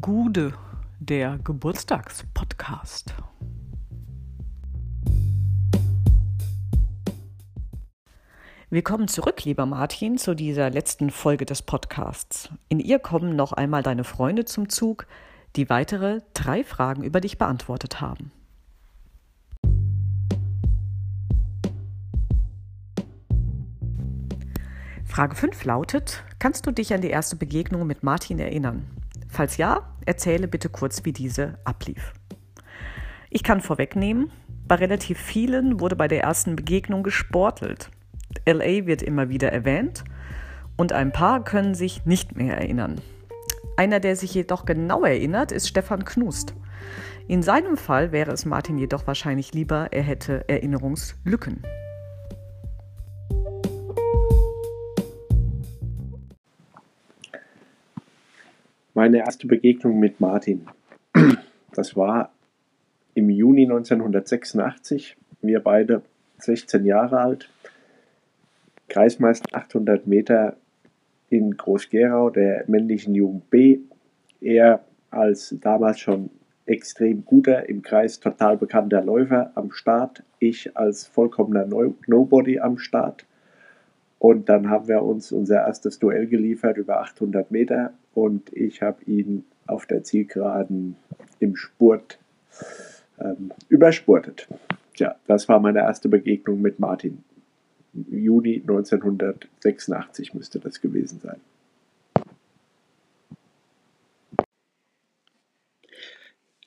Gude, der Geburtstagspodcast. Willkommen zurück, lieber Martin, zu dieser letzten Folge des Podcasts. In ihr kommen noch einmal deine Freunde zum Zug, die weitere drei Fragen über dich beantwortet haben. Frage 5 lautet, kannst du dich an die erste Begegnung mit Martin erinnern? Falls ja, erzähle bitte kurz, wie diese ablief. Ich kann vorwegnehmen, bei relativ vielen wurde bei der ersten Begegnung gesportelt. LA wird immer wieder erwähnt und ein paar können sich nicht mehr erinnern. Einer, der sich jedoch genau erinnert, ist Stefan Knust. In seinem Fall wäre es Martin jedoch wahrscheinlich lieber, er hätte Erinnerungslücken. Meine erste Begegnung mit Martin, das war im Juni 1986. Wir beide 16 Jahre alt. Kreismeister 800 Meter in Groß-Gerau der männlichen Jugend B. Er als damals schon extrem guter, im Kreis total bekannter Läufer am Start. Ich als vollkommener Nobody am Start. Und dann haben wir uns unser erstes Duell geliefert über 800 Meter und ich habe ihn auf der Zielgeraden im Spurt ähm, überspurtet. Ja, das war meine erste Begegnung mit Martin. Juni 1986 müsste das gewesen sein.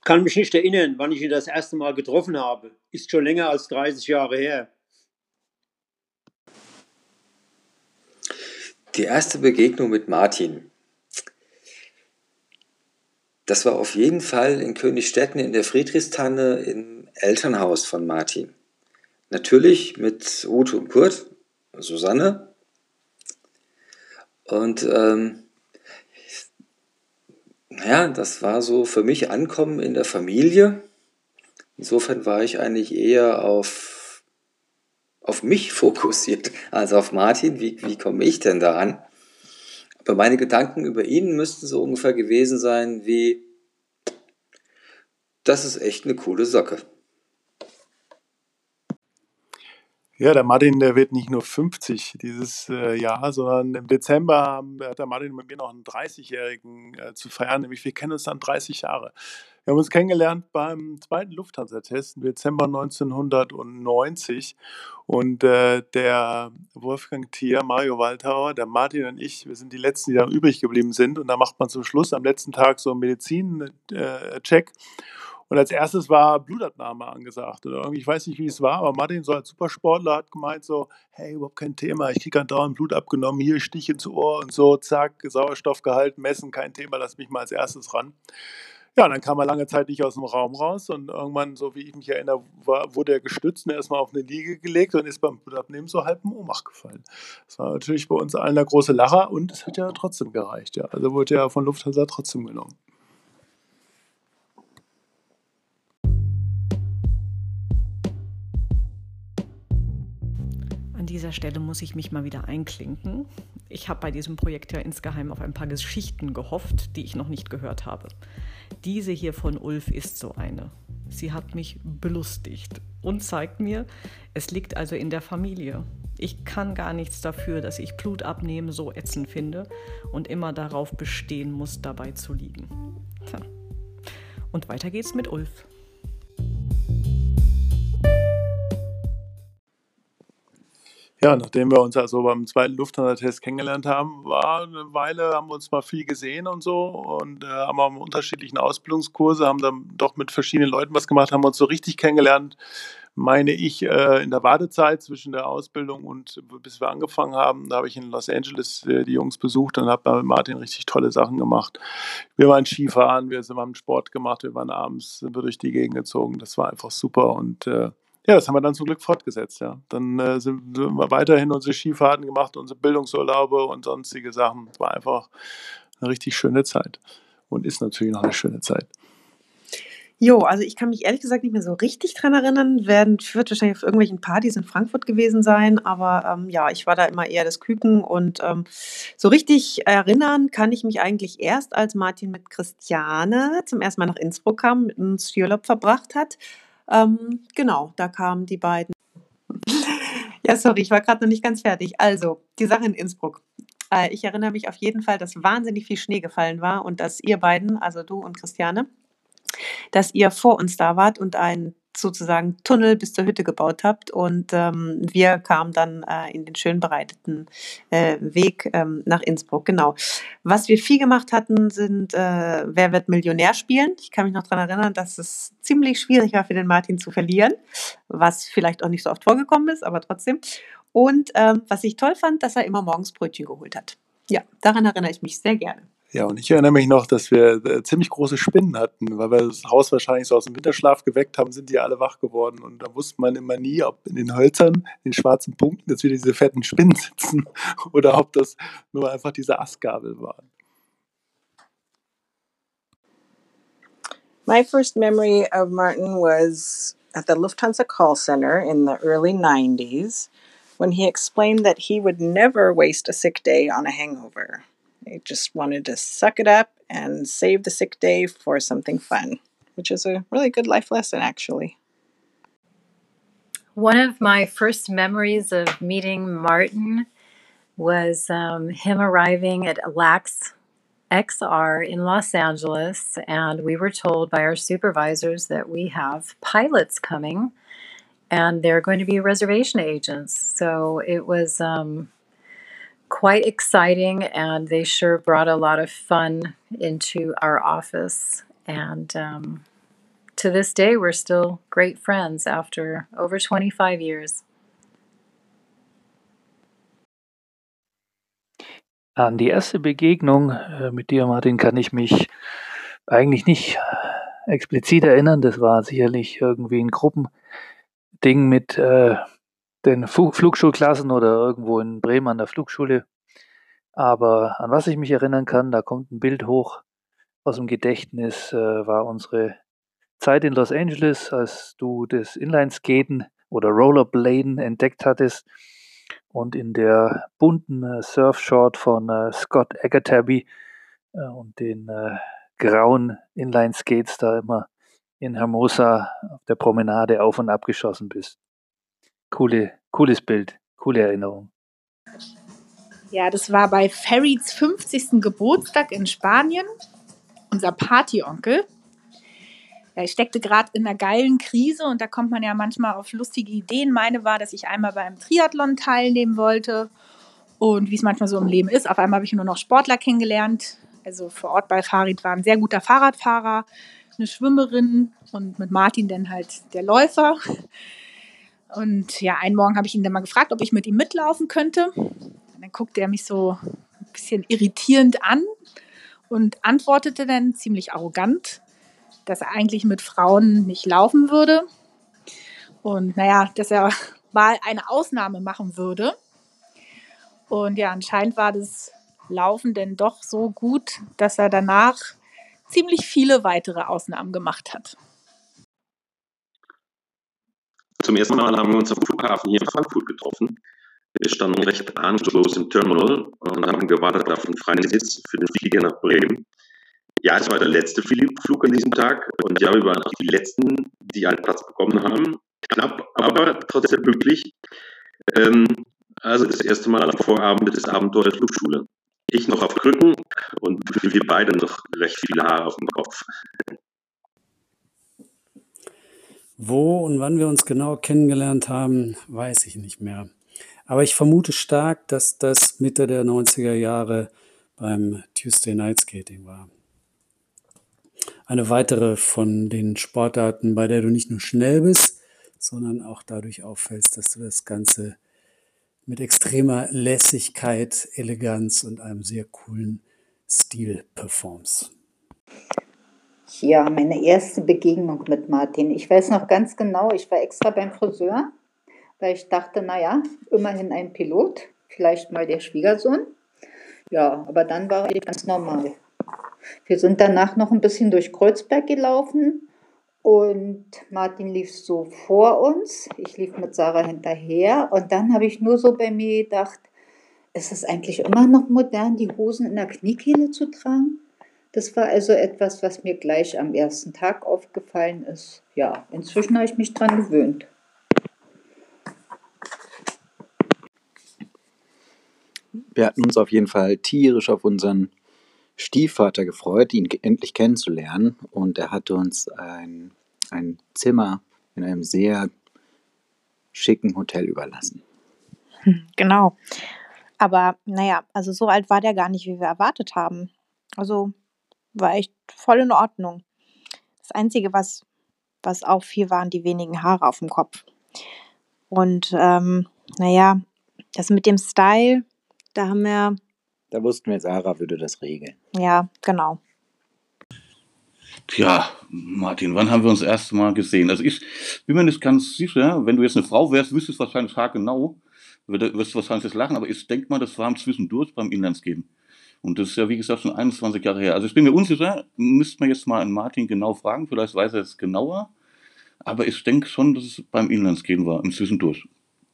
Kann mich nicht erinnern, wann ich ihn das erste Mal getroffen habe. Ist schon länger als 30 Jahre her. Die erste Begegnung mit Martin. Das war auf jeden Fall in Königstetten in der Friedrichstanne im Elternhaus von Martin. Natürlich mit Ute und Kurt, Susanne. Und ähm, ja, das war so für mich Ankommen in der Familie. Insofern war ich eigentlich eher auf auf mich fokussiert als auf Martin. Wie, wie komme ich denn da an? Aber meine Gedanken über ihn müssten so ungefähr gewesen sein wie, das ist echt eine coole Socke. Ja, der Martin, der wird nicht nur 50 dieses äh, Jahr, sondern im Dezember hat der Martin mit mir noch einen 30-Jährigen äh, zu feiern, nämlich wir kennen uns dann 30 Jahre. Wir haben uns kennengelernt beim zweiten Lufthansa-Test im Dezember 1990 und äh, der Wolfgang Thier, Mario Waldhauer, der Martin und ich, wir sind die Letzten, die da übrig geblieben sind und da macht man zum Schluss am letzten Tag so einen Medizin-Check. Und als erstes war Blutabnahme angesagt. Oder irgendwie, ich weiß nicht, wie es war, aber Martin, so als Supersportler, hat gemeint so, hey, überhaupt kein Thema, ich kriege dauernd Blut abgenommen, hier Stich ins Ohr und so, zack, Sauerstoffgehalt messen, kein Thema, lass mich mal als erstes ran. Ja, dann kam er lange Zeit nicht aus dem Raum raus und irgendwann, so wie ich mich erinnere, war, wurde er gestützt und erstmal auf eine Liege gelegt und ist beim Blutabnehmen so halb in Ohnmacht gefallen. Das war natürlich bei uns allen der große Lacher und es hat ja trotzdem gereicht. Ja. Also wurde ja von Lufthansa trotzdem genommen. Dieser Stelle muss ich mich mal wieder einklinken. Ich habe bei diesem Projekt ja insgeheim auf ein paar Geschichten gehofft, die ich noch nicht gehört habe. Diese hier von Ulf ist so eine. Sie hat mich belustigt und zeigt mir, es liegt also in der Familie. Ich kann gar nichts dafür, dass ich Blut abnehmen so ätzend finde und immer darauf bestehen muss, dabei zu liegen. Tja. Und weiter geht's mit Ulf. Ja, nachdem wir uns also beim zweiten Lufthansa-Test kennengelernt haben, war eine Weile, haben wir uns mal viel gesehen und so und äh, haben auch unterschiedlichen Ausbildungskurse, haben dann doch mit verschiedenen Leuten was gemacht, haben uns so richtig kennengelernt, meine ich, äh, in der Wartezeit zwischen der Ausbildung und bis wir angefangen haben. Da habe ich in Los Angeles äh, die Jungs besucht und habe mit Martin richtig tolle Sachen gemacht. Wir waren Skifahren, wir haben Sport gemacht, wir waren abends, sind wir durch die Gegend gezogen. Das war einfach super und äh, ja, das haben wir dann zum Glück fortgesetzt, ja. Dann äh, sind wir weiterhin unsere Skifahrten gemacht, unsere Bildungsurlaube und sonstige Sachen. Es war einfach eine richtig schöne Zeit und ist natürlich noch eine schöne Zeit. Jo, also ich kann mich ehrlich gesagt nicht mehr so richtig dran erinnern. Werden, wird wahrscheinlich auf irgendwelchen Partys in Frankfurt gewesen sein, aber ähm, ja, ich war da immer eher das Küken und ähm, so richtig erinnern kann ich mich eigentlich erst, als Martin mit Christiane zum ersten Mal nach Innsbruck kam, mit uns Urlaub verbracht hat. Ähm, genau, da kamen die beiden. ja, sorry, ich war gerade noch nicht ganz fertig. Also, die Sache in Innsbruck. Äh, ich erinnere mich auf jeden Fall, dass wahnsinnig viel Schnee gefallen war und dass ihr beiden, also du und Christiane, dass ihr vor uns da wart und einen sozusagen Tunnel bis zur Hütte gebaut habt und ähm, wir kamen dann äh, in den schön bereiteten äh, Weg ähm, nach Innsbruck. Genau. Was wir viel gemacht hatten, sind äh, Wer wird Millionär spielen. Ich kann mich noch daran erinnern, dass es ziemlich schwierig war für den Martin zu verlieren, was vielleicht auch nicht so oft vorgekommen ist, aber trotzdem. Und ähm, was ich toll fand, dass er immer morgens Brötchen geholt hat. Ja, daran erinnere ich mich sehr gerne. Ja, und ich erinnere mich noch, dass wir äh, ziemlich große Spinnen hatten, weil wir das Haus wahrscheinlich so aus dem Winterschlaf geweckt haben, sind die alle wach geworden. Und da wusste man immer nie, ob in den Hölzern, in den schwarzen Punkten jetzt wieder diese fetten Spinnen sitzen oder ob das nur einfach diese Astgabel waren. My first memory of Martin was at the Lufthansa call center in the early 90s when he explained that he would never waste a sick day on a hangover. He just wanted to suck it up and save the sick day for something fun, which is a really good life lesson, actually. One of my first memories of meeting Martin was um, him arriving at LAX XR in Los Angeles, and we were told by our supervisors that we have pilots coming and they're going to be reservation agents. So it was um, quite exciting, and they sure brought a lot of fun into our office. And um, to this day, we're still great friends after over 25 years. An die erste Begegnung äh, mit dir, Martin, kann ich mich eigentlich nicht explizit erinnern. Das war sicherlich irgendwie ein Gruppending mit äh, den Flugschulklassen oder irgendwo in Bremen an der Flugschule. Aber an was ich mich erinnern kann, da kommt ein Bild hoch aus dem Gedächtnis, äh, war unsere Zeit in Los Angeles, als du das Inlineskaten oder Rollerbladen entdeckt hattest und in der bunten äh, Surfshort von äh, Scott Agatabby äh, und den äh, grauen Inlineskates da immer in Hermosa auf der Promenade auf und ab geschossen bist. Coole, cooles Bild, coole Erinnerung. Ja, das war bei Ferids 50. Geburtstag in Spanien. Unser Partyonkel. Er steckte gerade in einer geilen Krise und da kommt man ja manchmal auf lustige Ideen. Meine war, dass ich einmal beim Triathlon teilnehmen wollte und wie es manchmal so im Leben ist. Auf einmal habe ich nur noch Sportler kennengelernt. Also vor Ort bei Farid war ein sehr guter Fahrradfahrer, eine Schwimmerin und mit Martin dann halt der Läufer. Und ja, einen Morgen habe ich ihn dann mal gefragt, ob ich mit ihm mitlaufen könnte. Und dann guckte er mich so ein bisschen irritierend an und antwortete dann ziemlich arrogant, dass er eigentlich mit Frauen nicht laufen würde. Und naja, dass er mal eine Ausnahme machen würde. Und ja, anscheinend war das Laufen denn doch so gut, dass er danach ziemlich viele weitere Ausnahmen gemacht hat. Zum ersten Mal haben wir uns am Flughafen hier in Frankfurt getroffen. Wir standen recht ahnungslos im Terminal und haben gewartet auf einen freien Sitz für den Flieger nach Bremen. Ja, es war der letzte Flug an diesem Tag und ja, wir waren auch die Letzten, die einen Platz bekommen haben. Knapp, aber trotzdem glücklich. Ähm, also das erste Mal am Vorabend des Abenteuers Flugschule. Ich noch auf Krücken und wir beide noch recht viele Haare auf dem Kopf. Wo und wann wir uns genau kennengelernt haben, weiß ich nicht mehr. Aber ich vermute stark, dass das Mitte der 90er Jahre beim Tuesday Night Skating war. Eine weitere von den Sportarten, bei der du nicht nur schnell bist, sondern auch dadurch auffällst, dass du das Ganze mit extremer Lässigkeit, Eleganz und einem sehr coolen Stil performst. Ja, meine erste Begegnung mit Martin. Ich weiß noch ganz genau, ich war extra beim Friseur, weil ich dachte, naja, immerhin ein Pilot, vielleicht mal der Schwiegersohn. Ja, aber dann war ich ganz normal. Wir sind danach noch ein bisschen durch Kreuzberg gelaufen Und Martin lief so vor uns, ich lief mit Sarah hinterher und dann habe ich nur so bei mir gedacht, ist es eigentlich immer noch modern, die Hosen in der Kniekehle zu tragen? Das war also etwas, was mir gleich am ersten Tag aufgefallen ist. Ja, inzwischen habe ich mich dran gewöhnt. Wir hatten uns auf jeden Fall tierisch auf unseren Stiefvater gefreut, ihn endlich kennenzulernen. Und er hatte uns ein, ein Zimmer in einem sehr schicken Hotel überlassen. Hm, Genau. Aber naja, also so alt war der gar nicht, wie wir erwartet haben. Also war echt voll in Ordnung. Das Einzige, was, was auffiel, waren die wenigen Haare auf dem Kopf. Und ähm, naja, das mit dem Style, da haben wir, Da wussten wir, Sarah würde das regeln. ja, genau. Tja, Martin, wann haben wir uns das erste Mal gesehen? Also ich bin mir nicht ganz sicher, wenn du jetzt eine Frau wärst, wüsstest du wahrscheinlich haargenau, würde- wirst du wahrscheinlich jetzt lachen, aber ich denke mal, das war im Zwischendurch beim Inlandsgehen. Und das ist ja, wie gesagt, schon 21 Jahre her. Also ich bin mir unsicher, müsste man jetzt mal an Martin genau fragen, vielleicht weiß er es genauer, aber ich denke schon, dass es beim Inlandsgehen war, im Zwischendurch.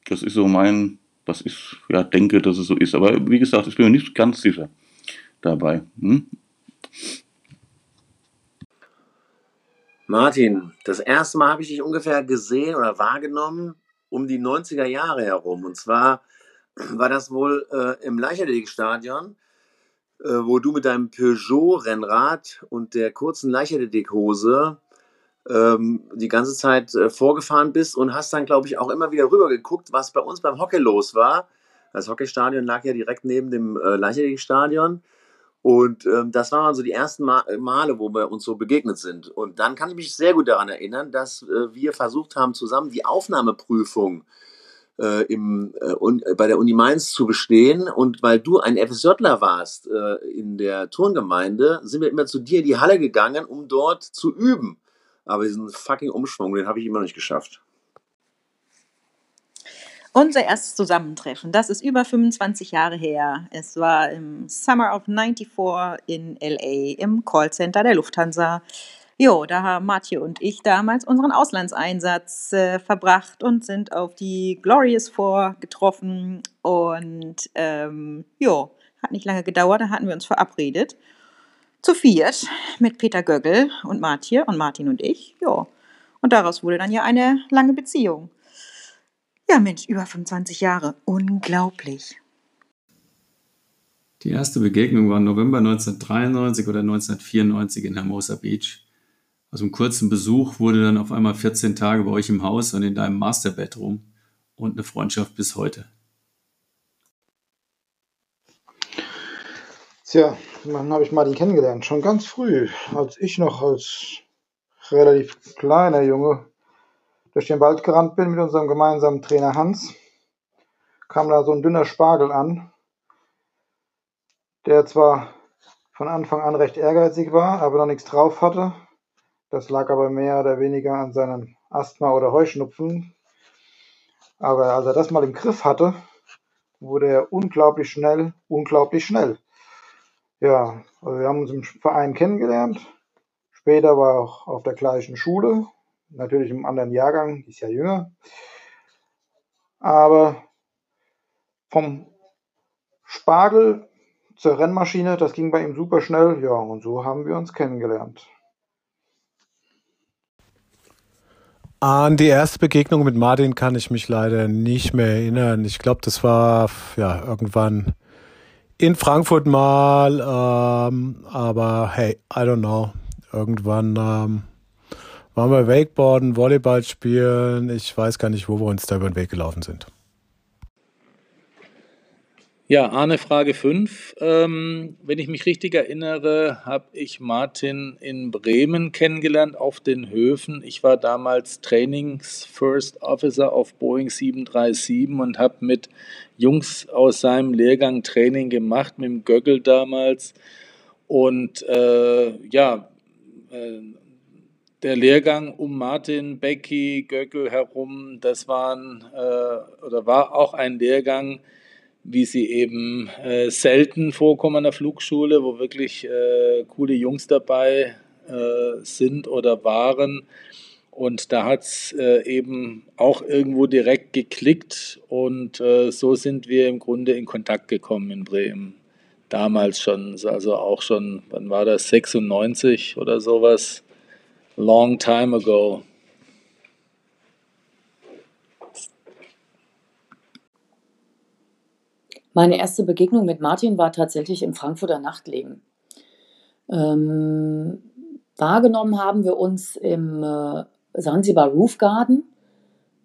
Das ist so mein, was ich ja denke, dass es so ist. Aber wie gesagt, ich bin mir nicht ganz sicher dabei. Hm? Martin, das erste Mal habe ich dich ungefähr gesehen oder wahrgenommen um die 90er Jahre herum. Und zwar war das wohl äh, im Leichtathletikstadion, äh, wo du mit deinem Peugeot-Rennrad und der kurzen Leichtathletikhose ähm, die ganze Zeit äh, vorgefahren bist und hast dann, glaube ich, auch immer wieder rüber geguckt, was bei uns beim Hockey los war. Das Hockeystadion lag ja direkt neben dem äh, Leichtathletikstadion. Und ähm, das waren so die ersten Ma Male, wo wir uns so begegnet sind. Und dann kann ich mich sehr gut daran erinnern, dass äh, wir versucht haben, zusammen die Aufnahmeprüfung äh, im, äh, un, äh, bei der Uni Mainz zu bestehen. Und weil du ein FSJler warst äh, in der Turngemeinde, sind wir immer zu dir in die Halle gegangen, um dort zu üben. Aber diesen fucking Umschwung, den habe ich immer noch nicht geschafft. Unser erstes Zusammentreffen, das ist über 25 Jahre her. Es war im Summer of 94 in LA im Callcenter der Lufthansa. Jo, da haben Mathieu und ich damals unseren Auslandseinsatz äh, verbracht und sind auf die Glorious Four getroffen. Und ähm, jo, hat nicht lange gedauert, da hatten wir uns verabredet. Zu viert mit Peter Göggel und Mathieu und Martin und ich. Jo. Und daraus wurde dann ja eine lange Beziehung. Ja, Mensch, über 25 Jahre. Unglaublich. Die erste Begegnung war November 1993 oder 1994 in Hermosa Beach. Aus einem kurzen Besuch wurde dann auf einmal 14 Tage bei euch im Haus und in deinem Masterbedroom und eine Freundschaft bis heute. Tja, wann habe ich Martin kennengelernt? Schon ganz früh, als ich noch als relativ kleiner Junge durch den Wald gerannt bin mit unserem gemeinsamen Trainer Hans, kam da so ein dünner Spargel an, der zwar von Anfang an recht ehrgeizig war, aber noch nichts drauf hatte. Das lag aber mehr oder weniger an seinem Asthma oder Heuschnupfen. Aber als er das mal im Griff hatte, wurde er unglaublich schnell, unglaublich schnell. Ja, also wir haben uns im Verein kennengelernt. Später war er auch auf der gleichen Schule, natürlich im anderen Jahrgang, ist ja jünger. Aber vom Spargel zur Rennmaschine, das ging bei ihm super schnell. Ja, und so haben wir uns kennengelernt. An die erste Begegnung mit Martin kann ich mich leider nicht mehr erinnern. Ich glaube, das war ja irgendwann in Frankfurt mal, ähm, aber hey, I don't know. Irgendwann ähm, waren wir Wakeboarden, Volleyball spielen. Ich weiß gar nicht, wo wir uns da über den Weg gelaufen sind. Ja, Arne, Frage 5. Ähm, wenn ich mich richtig erinnere, habe ich Martin in Bremen kennengelernt auf den Höfen. Ich war damals Trainings First Officer auf Boeing 737 und habe mit Jungs aus seinem Lehrgang Training gemacht, mit dem Göggel damals. Und äh, ja, äh, der Lehrgang um Martin, Becky, Göckel herum, das waren äh, oder war auch ein Lehrgang, wie sie eben äh, selten vorkommen an der Flugschule, wo wirklich äh, coole Jungs dabei äh, sind oder waren. Und da hat es äh, eben auch irgendwo direkt geklickt und äh, so sind wir im Grunde in Kontakt gekommen in Bremen. Damals schon, also auch schon, wann war das, 96 oder sowas? Long time ago. Meine erste Begegnung mit Martin war tatsächlich im Frankfurter Nachtleben. Ähm, wahrgenommen haben wir uns im äh, Sansibar Roof Garden.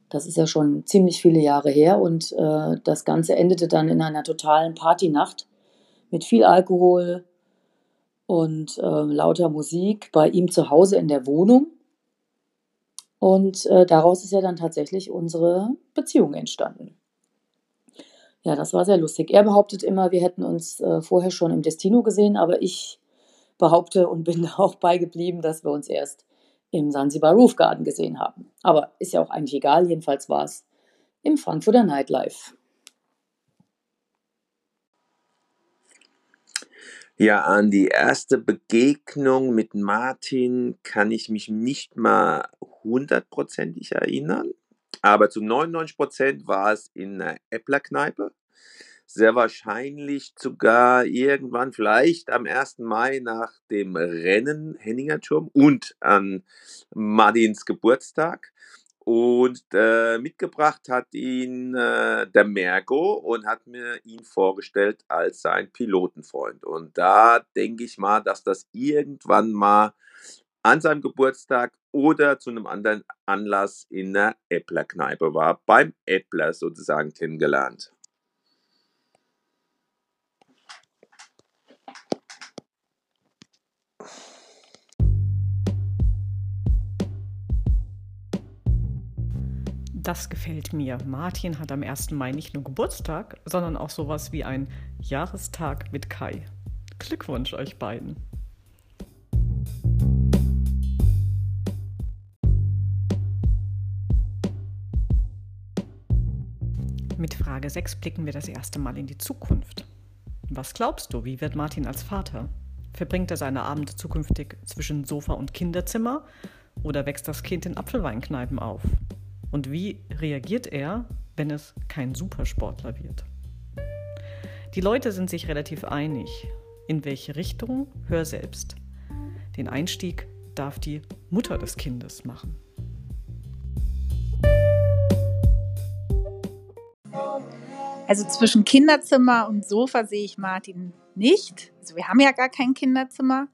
Das ist ja schon ziemlich viele Jahre her und äh, das Ganze endete dann in einer totalen Partynacht mit viel Alkohol und äh, lauter Musik bei ihm zu Hause in der Wohnung. Und äh, daraus ist ja dann tatsächlich unsere Beziehung entstanden. Ja, das war sehr lustig. Er behauptet immer, wir hätten uns äh, vorher schon im Destino gesehen, aber ich behaupte und bin auch beigeblieben, dass wir uns erst im Sansibar Roof Garden gesehen haben. Aber ist ja auch eigentlich egal, jedenfalls war es im Frankfurter Nightlife. Ja, an die erste Begegnung mit Martin kann ich mich nicht mal hundertprozentig erinnern, aber zu 99 Prozent war es in einer Äpplerkneipe sehr wahrscheinlich sogar irgendwann vielleicht am 1. Mai nach dem Rennen Henninger Turm und an Martins Geburtstag. Und äh, mitgebracht hat ihn äh, der Mergo und hat mir ihn vorgestellt als sein Pilotenfreund. Und da denke ich mal, dass das irgendwann mal an seinem Geburtstag oder zu einem anderen Anlass in der Äppler-Kneipe war, beim Äppler sozusagen kennengelernt. Das gefällt mir. Martin hat am 1. Mai nicht nur Geburtstag, sondern auch sowas wie ein Jahrestag mit Kai. Glückwunsch euch beiden. Mit Frage 6 blicken wir das erste Mal in die Zukunft. Was glaubst du, wie wird Martin als Vater? Verbringt er seine Abende zukünftig zwischen Sofa und Kinderzimmer oder wächst das Kind in Apfelweinkneipen auf? Und wie reagiert er, wenn es kein Supersportler wird? Die Leute sind sich relativ einig. In welche Richtung? Hör selbst. Den Einstieg darf die Mutter des Kindes machen. Also zwischen Kinderzimmer und Sofa sehe ich Martin nicht. Also wir haben ja gar kein Kinderzimmer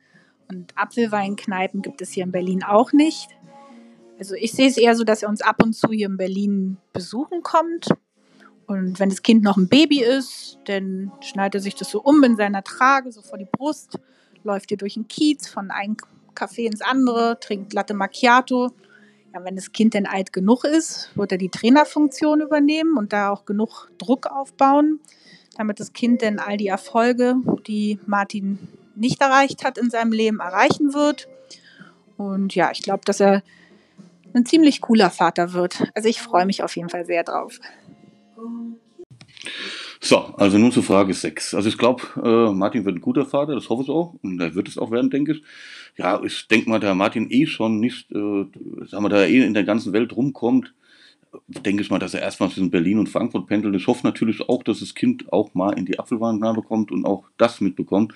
und Apfelweinkneipen gibt es hier in Berlin auch nicht. Also ich sehe es eher so, dass er uns ab und zu hier in Berlin besuchen kommt. Und wenn das Kind noch ein Baby ist, dann schneidet er sich das so um in seiner Trage, so vor die Brust, läuft hier durch den Kiez von einem Café ins andere, trinkt Latte Macchiato. Ja, wenn das Kind denn alt genug ist, wird er die Trainerfunktion übernehmen und da auch genug Druck aufbauen, damit das Kind dann all die Erfolge, die Martin nicht erreicht hat in seinem Leben, erreichen wird. Und ja, ich glaube, dass er ein ziemlich cooler Vater wird. Also ich freue mich auf jeden Fall sehr drauf. So, also nun zur Frage 6. Also ich glaube, äh, Martin wird ein guter Vater, das hoffe ich auch. Und er wird es auch werden, denke ich. Ja, ich denke mal, da Martin eh schon nicht, äh, sagen wir, da er eh in der ganzen Welt rumkommt, denke ich mal, dass er erstmal zwischen Berlin und Frankfurt pendelt. Ich hoffe natürlich auch, dass das Kind auch mal in die Apfelweinkneipe kommt und auch das mitbekommt.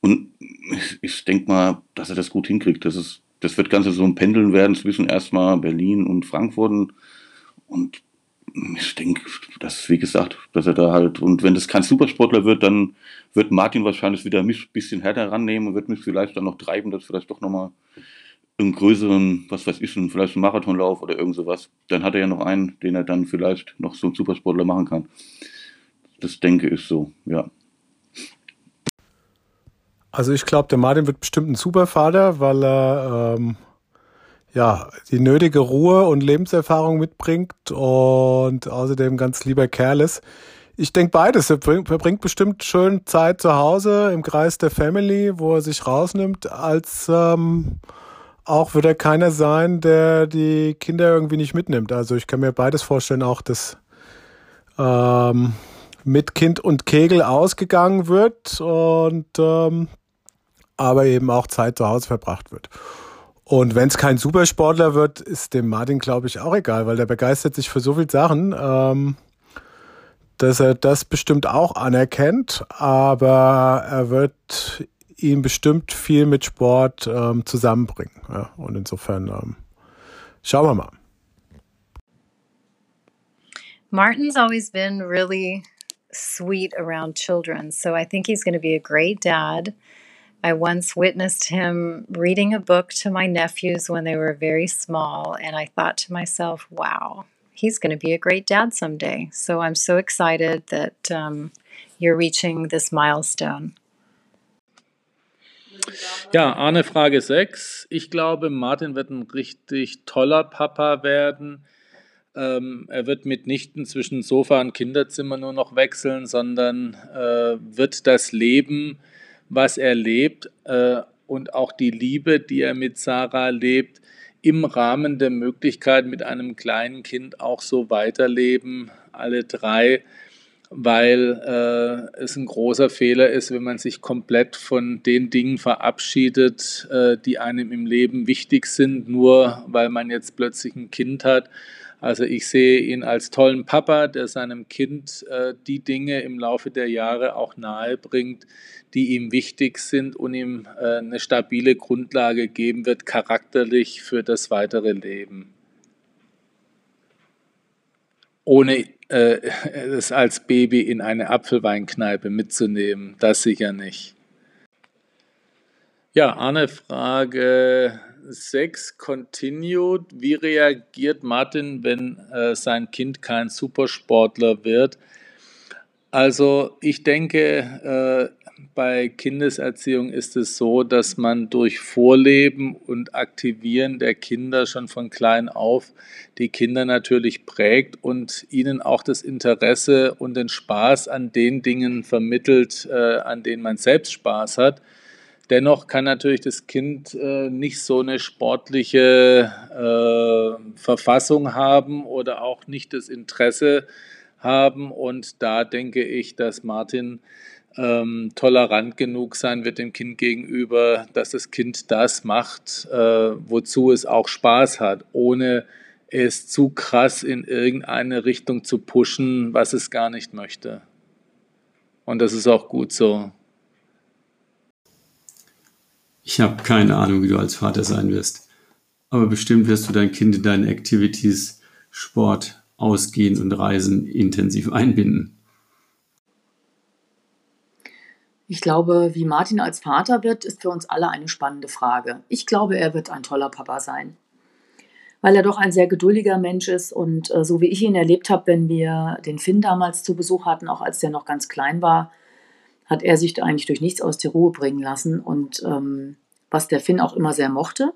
Und ich, ich denke mal, dass er das gut hinkriegt. Das ist das wird Ganze so ein Pendeln werden zwischen erstmal Berlin und Frankfurt. Und ich denke, dass, wie gesagt, dass er da halt, und wenn das kein Supersportler wird, dann wird Martin wahrscheinlich wieder mich ein bisschen härter rannehmen und wird mich vielleicht dann noch treiben, dass vielleicht doch nochmal einen größeren, was weiß ich, vielleicht einen Marathonlauf oder irgend sowas. Dann hat er ja noch einen, den er dann vielleicht noch so einen Supersportler machen kann. Das denke ich so, ja. Also ich glaube, der Martin wird bestimmt ein super Vater, weil er ähm, ja die nötige Ruhe und Lebenserfahrung mitbringt und außerdem ganz lieber Kerl ist. Ich denke beides. Er verbringt bestimmt schön Zeit zu Hause im Kreis der Family, wo er sich rausnimmt, als ähm, auch wird er keiner sein, der die Kinder irgendwie nicht mitnimmt. Also ich kann mir beides vorstellen, auch dass ähm, mit Kind und Kegel ausgegangen wird und ähm, aber eben auch Zeit zu Hause verbracht wird. Und wenn es kein Supersportler wird, ist dem Martin, glaube ich, auch egal, weil der begeistert sich für so viele Sachen, ähm, dass er das bestimmt auch anerkennt, aber er wird ihn bestimmt viel mit Sport ähm, zusammenbringen. Ja, und insofern ähm, schauen wir mal. Martin's always been really sweet around children, so I think he's going to be a great dad. I once witnessed him reading a book to my nephews when they were very small, and I thought to myself, wow, he's going to be a great dad someday. So I'm so excited that um, you're reaching this milestone. Ja, Arne, Frage 6. Ich glaube, Martin wird ein richtig toller Papa werden. Ähm, er wird mitnichten zwischen Sofa und Kinderzimmer nur noch wechseln, sondern äh, wird das Leben, was er lebt äh, und auch die Liebe, die er mit Sarah lebt, im Rahmen der Möglichkeit mit einem kleinen Kind auch so weiterleben, alle drei weil äh, es ein großer Fehler ist, wenn man sich komplett von den Dingen verabschiedet, äh, die einem im Leben wichtig sind, nur weil man jetzt plötzlich ein Kind hat. Also ich sehe ihn als tollen Papa, der seinem Kind äh, die Dinge im Laufe der Jahre auch nahe bringt, die ihm wichtig sind und ihm äh, eine stabile Grundlage geben wird, charakterlich für das weitere Leben. Ohne äh, es als Baby in eine Apfelweinkneipe mitzunehmen. Das sicher nicht. Ja, Arne, Frage 6 continued. Wie reagiert Martin, wenn äh, sein Kind kein Supersportler wird? Also ich denke, äh, bei Kindeserziehung ist es so, dass man durch Vorleben und Aktivieren der Kinder schon von klein auf die Kinder natürlich prägt und ihnen auch das Interesse und den Spaß an den Dingen vermittelt, äh, an denen man selbst Spaß hat. Dennoch kann natürlich das Kind äh, nicht so eine sportliche äh, Verfassung haben oder auch nicht das Interesse haben. Und da denke ich, dass Martin ähm, tolerant genug sein wird dem Kind gegenüber, dass das Kind das macht, äh, wozu es auch Spaß hat, ohne es zu krass in irgendeine Richtung zu pushen, was es gar nicht möchte. Und das ist auch gut so. Ich habe keine Ahnung, wie du als Vater sein wirst. Aber bestimmt wirst du dein Kind in deine Activities, Sport, Ausgehen und Reisen intensiv einbinden. Ich glaube, wie Martin als Vater wird, ist für uns alle eine spannende Frage. Ich glaube, er wird ein toller Papa sein. Weil er doch ein sehr geduldiger Mensch ist und äh, so wie ich ihn erlebt habe, wenn wir den Finn damals zu Besuch hatten, auch als der noch ganz klein war, hat er sich eigentlich durch nichts aus der Ruhe bringen lassen und ähm, was der Finn auch immer sehr mochte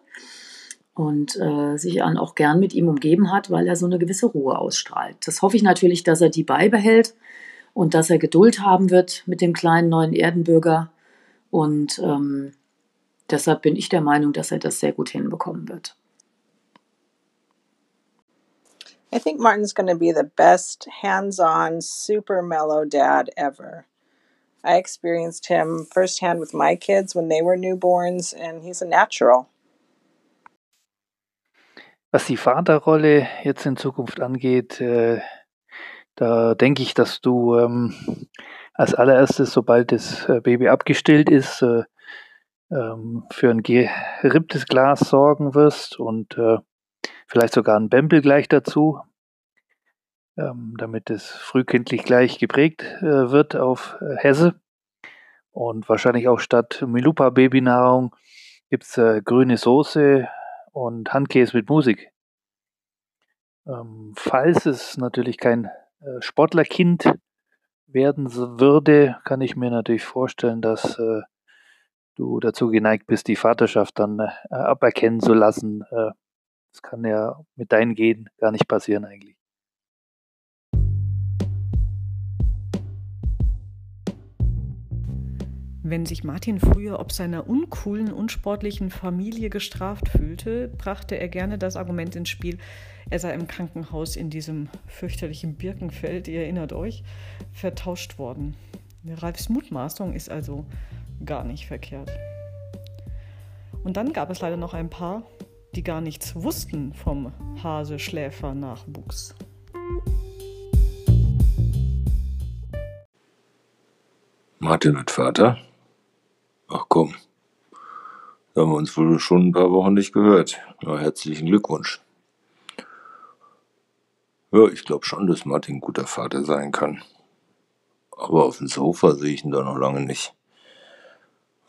und äh, sich dann auch gern mit ihm umgeben hat, weil er so eine gewisse Ruhe ausstrahlt. Das hoffe ich natürlich, dass er die beibehält und dass er Geduld haben wird mit dem kleinen neuen Erdenbürger. Und ähm, deshalb bin ich der Meinung, dass er das sehr gut hinbekommen wird. I think Martin's going to be the best hands on, super mellow dad ever. I experienced him firsthand with my kids when they were newborns, and he's a natural. Was die Vaterrolle jetzt in Zukunft angeht, äh, da denke ich, dass du ähm, als allererstes, sobald das äh, Baby abgestillt ist, äh, ähm, für ein geripptes Glas sorgen wirst und äh, vielleicht sogar ein Bempel gleich dazu, ähm, damit es frühkindlich gleich geprägt äh, wird auf äh, Hesse. Und wahrscheinlich auch statt Milupa Babynahrung gibt es äh, grüne Soße und Handkäse mit Musik. Ähm, falls es natürlich kein äh, Sportlerkind werden würde, kann ich mir natürlich vorstellen, dass äh, du dazu geneigt bist, die Vaterschaft dann äh, aberkennen zu lassen. Das kann ja mit deinen Genen gar nicht passieren eigentlich. Wenn sich Martin früher ob seiner uncoolen, unsportlichen Familie gestraft fühlte, brachte er gerne das Argument ins Spiel, er sei im Krankenhaus in diesem fürchterlichen Birkenfeld, ihr erinnert euch, vertauscht worden. Ralfs Mutmaßung ist also gar nicht verkehrt. Und dann gab es leider noch ein paar, die gar nichts wussten vom Hase-Schläfer-Nachwuchs. Martin wird Vater? Ach komm, da haben wir uns wohl schon ein paar Wochen nicht gehört. Na, herzlichen Glückwunsch. Ja, ich glaube schon, dass Martin ein guter Vater sein kann. Aber auf dem Sofa sehe ich ihn da noch lange nicht.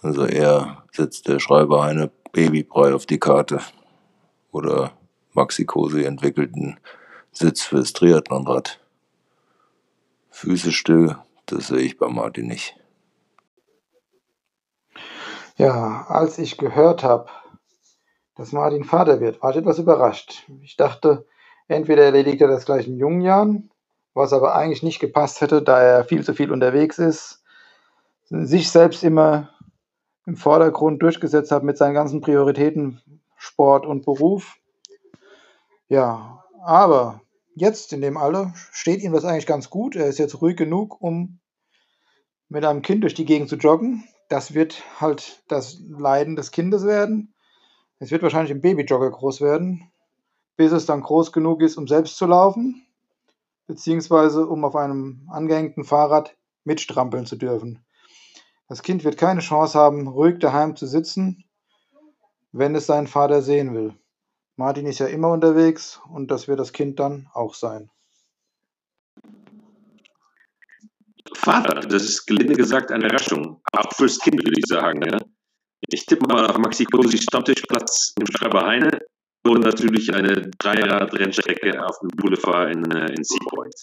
Also er setzt der Schreiber eine Babybrei auf die Karte. Oder Maxi Cosi entwickelt einen Sitz fürs Triathlonrad. Füße still, das sehe ich bei Martin nicht. Ja, als ich gehört habe, dass Martin Vater wird, war ich etwas überrascht. Ich dachte, entweder erledigt er das gleich in jungen Jahren, was aber eigentlich nicht gepasst hätte, da er viel zu viel unterwegs ist, sich selbst immer im Vordergrund durchgesetzt hat mit seinen ganzen Prioritäten Sport und Beruf. Ja, aber jetzt in dem Alter steht ihm das eigentlich ganz gut. Er ist jetzt ruhig genug, um mit einem Kind durch die Gegend zu joggen. Das wird halt das Leiden des Kindes werden. Es wird wahrscheinlich im Babyjogger groß werden, bis es dann groß genug ist, um selbst zu laufen, beziehungsweise um auf einem angehängten Fahrrad mitstrampeln zu dürfen. Das Kind wird keine Chance haben, ruhig daheim zu sitzen, wenn es seinen Vater sehen will. Martin ist ja immer unterwegs und das wird das Kind dann auch sein. Vater, das ist gelinde gesagt eine Überraschung. Auch fürs Kind würde ich sagen. Ja? Ich tippe mal auf Maxi Cosi Stammtischplatz im Schreiber Heine und natürlich eine Dreirad-Rennstrecke auf dem Boulevard in, äh, in Seapoint.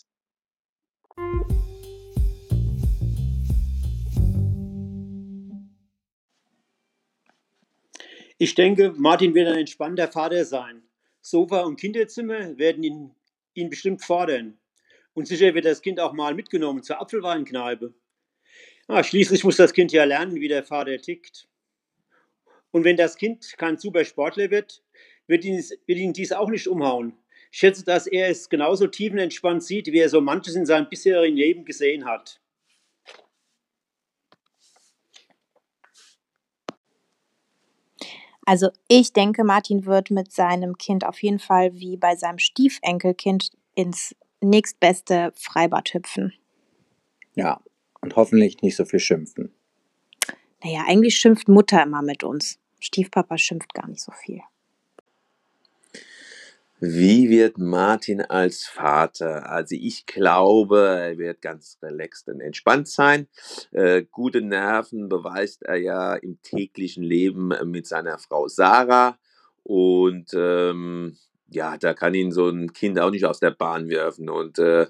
Ich denke, Martin wird ein entspannter Vater sein. Sofa und Kinderzimmer werden ihn, ihn bestimmt fordern. Und sicher wird das Kind auch mal mitgenommen zur Apfelweinkneipe. Ah, schließlich muss das Kind ja lernen, wie der Vater tickt. Und wenn das Kind kein super Sportler wird, wird ihn, wird ihn dies auch nicht umhauen. Ich schätze, dass er es genauso tiefenentspannt sieht, wie er so manches in seinem bisherigen Leben gesehen hat. Also ich denke, Martin wird mit seinem Kind auf jeden Fall wie bei seinem Stiefenkelkind ins nächstbeste Freibad hüpfen. Ja, und hoffentlich nicht so viel schimpfen. Naja, eigentlich schimpft Mutter immer mit uns. Stiefpapa schimpft gar nicht so viel. Wie wird Martin als Vater? Also ich glaube, er wird ganz relaxed und entspannt sein. Äh, gute Nerven beweist er ja im täglichen Leben mit seiner Frau Sarah. Und ähm, ja, da kann ihn so ein Kind auch nicht aus der Bahn werfen und äh,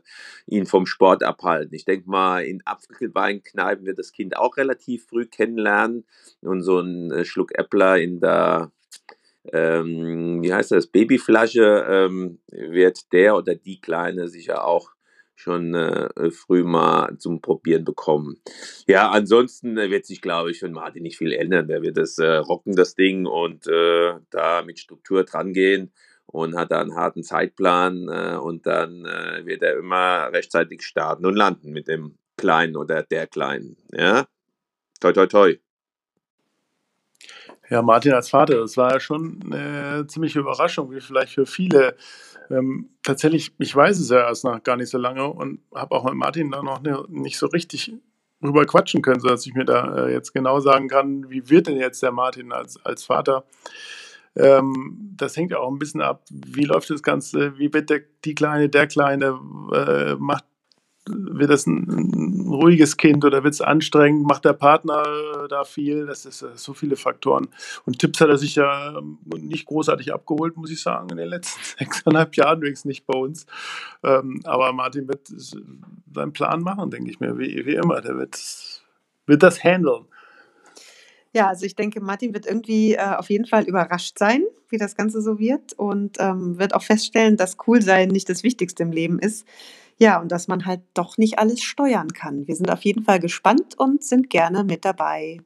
ihn vom Sport abhalten. Ich denke mal, in Apfelweinkneipen wird das Kind auch relativ früh kennenlernen und so ein äh, Schluck Äppler in der ähm, wie heißt das, Babyflasche, ähm, wird der oder die Kleine sicher auch schon äh, früh mal zum Probieren bekommen. Ja, ansonsten äh, wird sich, glaube ich, von Martin nicht viel ändern. Der wird das äh, rocken, das Ding, und äh, da mit Struktur dran gehen und hat da einen harten Zeitplan äh, und dann äh, wird er immer rechtzeitig starten und landen mit dem Kleinen oder der Kleinen. Ja, toi, toi, toi. Ja, Martin als Vater, das war ja schon eine ziemliche Überraschung, wie vielleicht für viele. Ähm, tatsächlich, ich weiß es ja erst nach gar nicht so lange und habe auch mit Martin da noch ne, nicht so richtig drüber quatschen können, sodass ich mir da äh, jetzt genau sagen kann, wie wird denn jetzt der Martin als, als Vater? Ähm, das hängt ja auch ein bisschen ab, wie läuft das Ganze, wie wird der, die Kleine, der Kleine, äh, macht wird das ein, ein ruhiges Kind oder wird es anstrengend? Macht der Partner äh, da viel? Das ist äh, so viele Faktoren. Und Tipps hat er sich ja ähm, nicht großartig abgeholt, muss ich sagen, in den letzten sechseinhalb Jahren, wenigstens nicht bei uns. Ähm, aber Martin wird seinen Plan machen, denke ich mir, wie, wie immer. Der wird das handeln. Ja, also ich denke, Martin wird irgendwie äh, auf jeden Fall überrascht sein, wie das Ganze so wird und ähm, wird auch feststellen, dass Coolsein nicht das Wichtigste im Leben ist. Ja, und dass man halt doch nicht alles steuern kann. Wir sind auf jeden Fall gespannt und sind gerne mit dabei.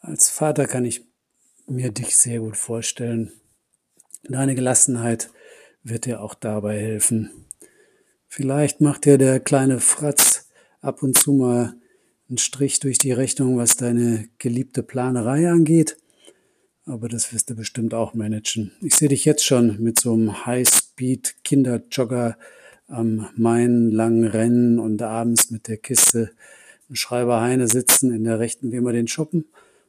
Als Vater kann ich mir dich sehr gut vorstellen. Deine Gelassenheit wird dir auch dabei helfen. Vielleicht macht dir der kleine Fratz ab und zu mal einen Strich durch die Rechnung, was deine geliebte Planerei angeht. Aber das wirst du bestimmt auch managen. Ich sehe dich jetzt schon mit so einem High-Speed-Kinderjogger am Main lang rennen und abends mit der Kiste im Schreiber Heine sitzen. In der rechten wie immer den shoppen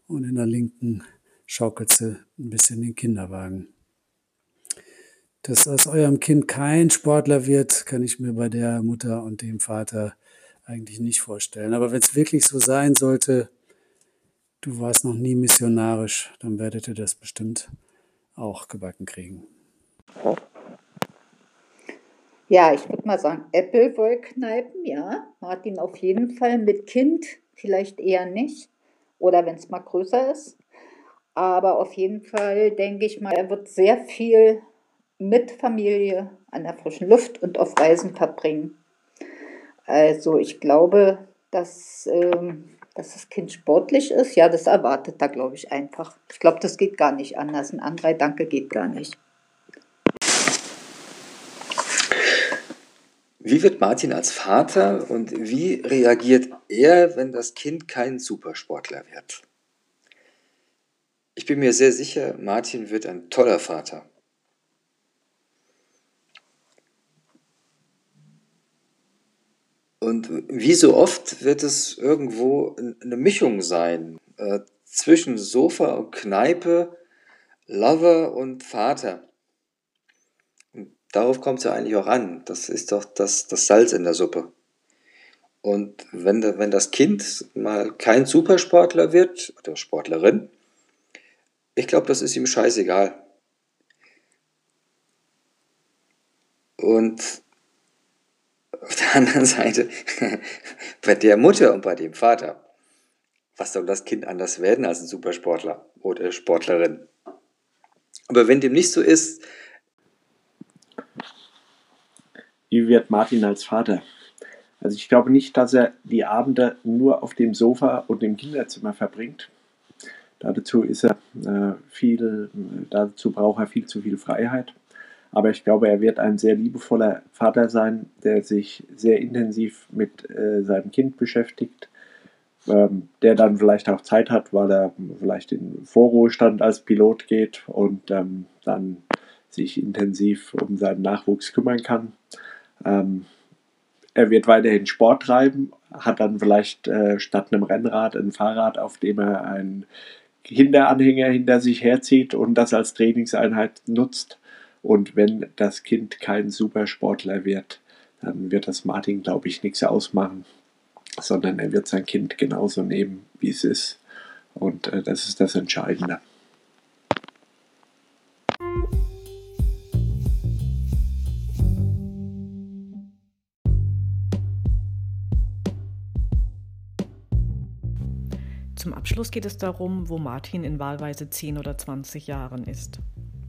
und in der linken schaukelt sie ein bisschen den Kinderwagen. Dass aus eurem Kind kein Sportler wird, kann ich mir bei der Mutter und dem Vater eigentlich nicht vorstellen. Aber wenn es wirklich so sein sollte, du warst noch nie missionarisch, dann werdet ihr das bestimmt auch gebacken kriegen. Ja, ich würde mal sagen, Apple-Wollkneipen, ja. Martin auf jeden Fall mit Kind, vielleicht eher nicht. Oder wenn es mal größer ist. Aber auf jeden Fall denke ich mal, er wird sehr viel mit Familie an der frischen Luft und auf Reisen verbringen. Also ich glaube, dass, ähm, dass das Kind sportlich ist. Ja, das erwartet da, glaube ich, einfach. Ich glaube, das geht gar nicht anders. Ein anderer Danke geht gar nicht. Wie wird Martin als Vater und wie reagiert er, wenn das Kind kein Supersportler wird? Ich bin mir sehr sicher, Martin wird ein toller Vater. Und wie so oft wird es irgendwo eine Mischung sein äh, zwischen Sofa und Kneipe, Lover und Vater. Darauf kommt es ja eigentlich auch an. Das ist doch das, das Salz in der Suppe. Und wenn, wenn das Kind mal kein Supersportler wird oder Sportlerin, ich glaube, das ist ihm scheißegal. Und auf der anderen Seite, bei der Mutter und bei dem Vater, was soll das Kind anders werden als ein Supersportler oder Sportlerin? Aber wenn dem nicht so ist, wie wird Martin als Vater? Also ich glaube nicht, dass er die Abende nur auf dem Sofa und im Kinderzimmer verbringt. Dazu ist er äh, viel, dazu braucht er viel zu viel Freiheit. Aber ich glaube, er wird ein sehr liebevoller Vater sein, der sich sehr intensiv mit äh, seinem Kind beschäftigt, ähm, der dann vielleicht auch Zeit hat, weil er vielleicht in Vorruhestand als Pilot geht und ähm, dann sich intensiv um seinen Nachwuchs kümmern kann. Ähm, er wird weiterhin Sport treiben, hat dann vielleicht äh, statt einem Rennrad ein Fahrrad, auf dem er einen Hinteranhänger hinter sich herzieht und das als Trainingseinheit nutzt. Und wenn das Kind kein Supersportler wird, dann wird das Martin, glaube ich, nichts ausmachen, sondern er wird sein Kind genauso nehmen, wie es ist. Und äh, das ist das Entscheidende. Zum Abschluss geht es darum, wo Martin in wahlweise 10 oder 20 Jahren ist.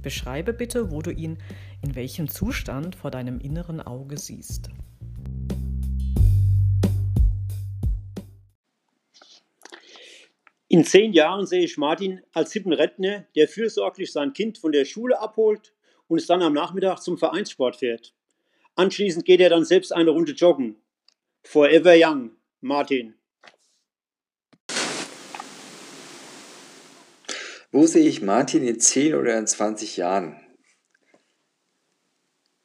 Beschreibe bitte, wo du ihn in welchem Zustand vor deinem inneren Auge siehst. In zehn Jahren sehe ich Martin als hippen Rentner, der fürsorglich sein Kind von der Schule abholt und es dann am Nachmittag zum Vereinssport fährt. Anschließend geht er dann selbst eine Runde joggen. Forever Young, Martin. Wo sehe ich Martin in 10 oder in 20 Jahren?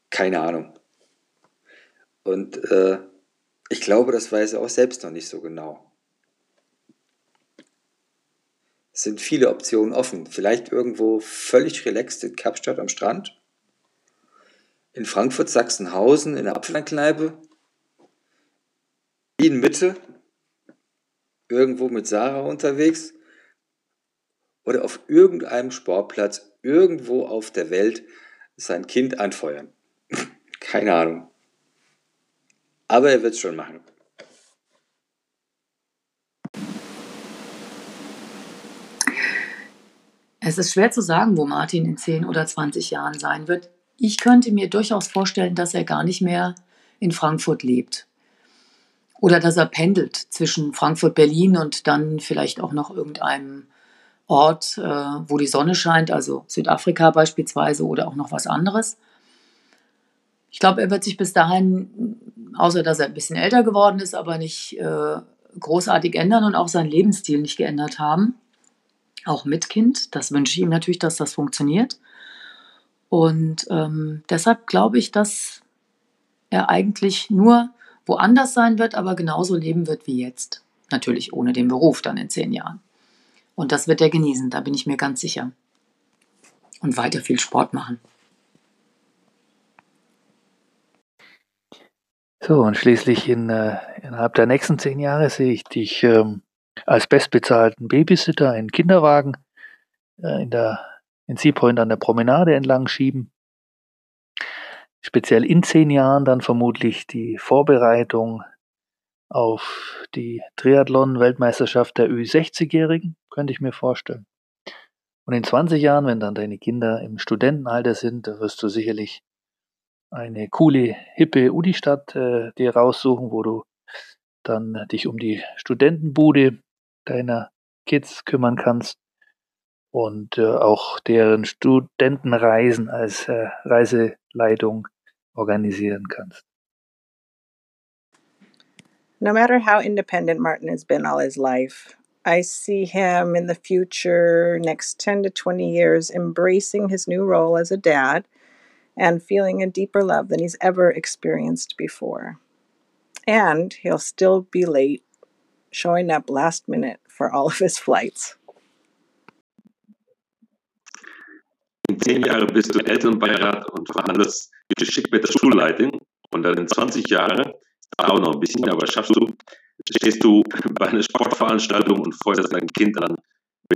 Keine Ahnung. Und äh, ich glaube, das weiß er auch selbst noch nicht so genau. Es sind viele Optionen offen. Vielleicht irgendwo völlig relaxed in Kapstadt am Strand. In Frankfurt, Sachsenhausen, in der Apfelkneipe. In Mitte. Irgendwo mit Sarah unterwegs oder auf irgendeinem Sportplatz irgendwo auf der Welt sein Kind anfeuern. Keine Ahnung. Aber er wird es schon machen. Es ist schwer zu sagen, wo Martin in 10 oder 20 Jahren sein wird. Ich könnte mir durchaus vorstellen, dass er gar nicht mehr in Frankfurt lebt. Oder dass er pendelt zwischen Frankfurt, Berlin und dann vielleicht auch noch irgendeinem Ort, äh, wo die Sonne scheint, also Südafrika beispielsweise oder auch noch was anderes. Ich glaube, er wird sich bis dahin, außer dass er ein bisschen älter geworden ist, aber nicht äh, großartig ändern und auch seinen Lebensstil nicht geändert haben. Auch mit Kind. Das wünsche ich ihm natürlich, dass das funktioniert. Und ähm, deshalb glaube ich, dass er eigentlich nur woanders sein wird, aber genauso leben wird wie jetzt. Natürlich ohne den Beruf dann in zehn Jahren. Und das wird er genießen, da bin ich mir ganz sicher. Und weiter viel Sport machen. So, und schließlich in, äh, innerhalb der nächsten zehn Jahre sehe ich dich ähm, als bestbezahlten Babysitter in Kinderwagen äh, in der in Seapoint an der Promenade entlang schieben. Speziell in zehn Jahren dann vermutlich die Vorbereitung auf die Triathlon-Weltmeisterschaft der Ü60-Jährigen, könnte ich mir vorstellen. Und in 20 Jahren, wenn dann deine Kinder im Studentenalter sind, da wirst du sicherlich eine coole, hippe Udi-Stadt äh, dir raussuchen, wo du dann dich um die Studentenbude deiner Kids kümmern kannst und äh, auch deren Studentenreisen als äh, Reiseleitung organisieren kannst. No matter how independent Martin has been all his life, I see him in the future, next 10 to 20 years, embracing his new role as a dad and feeling a deeper love than he's ever experienced before. And he'll still be late, showing up last minute for all of his flights. Zehn Jahren bist du Elternbeirat und verhandelst geschickt mit der Schulleitung. Und dann in 20 Jahren, auch noch ein bisschen, aber schaffst du, stehst du bei einer Sportveranstaltung und feuerst dein Kind an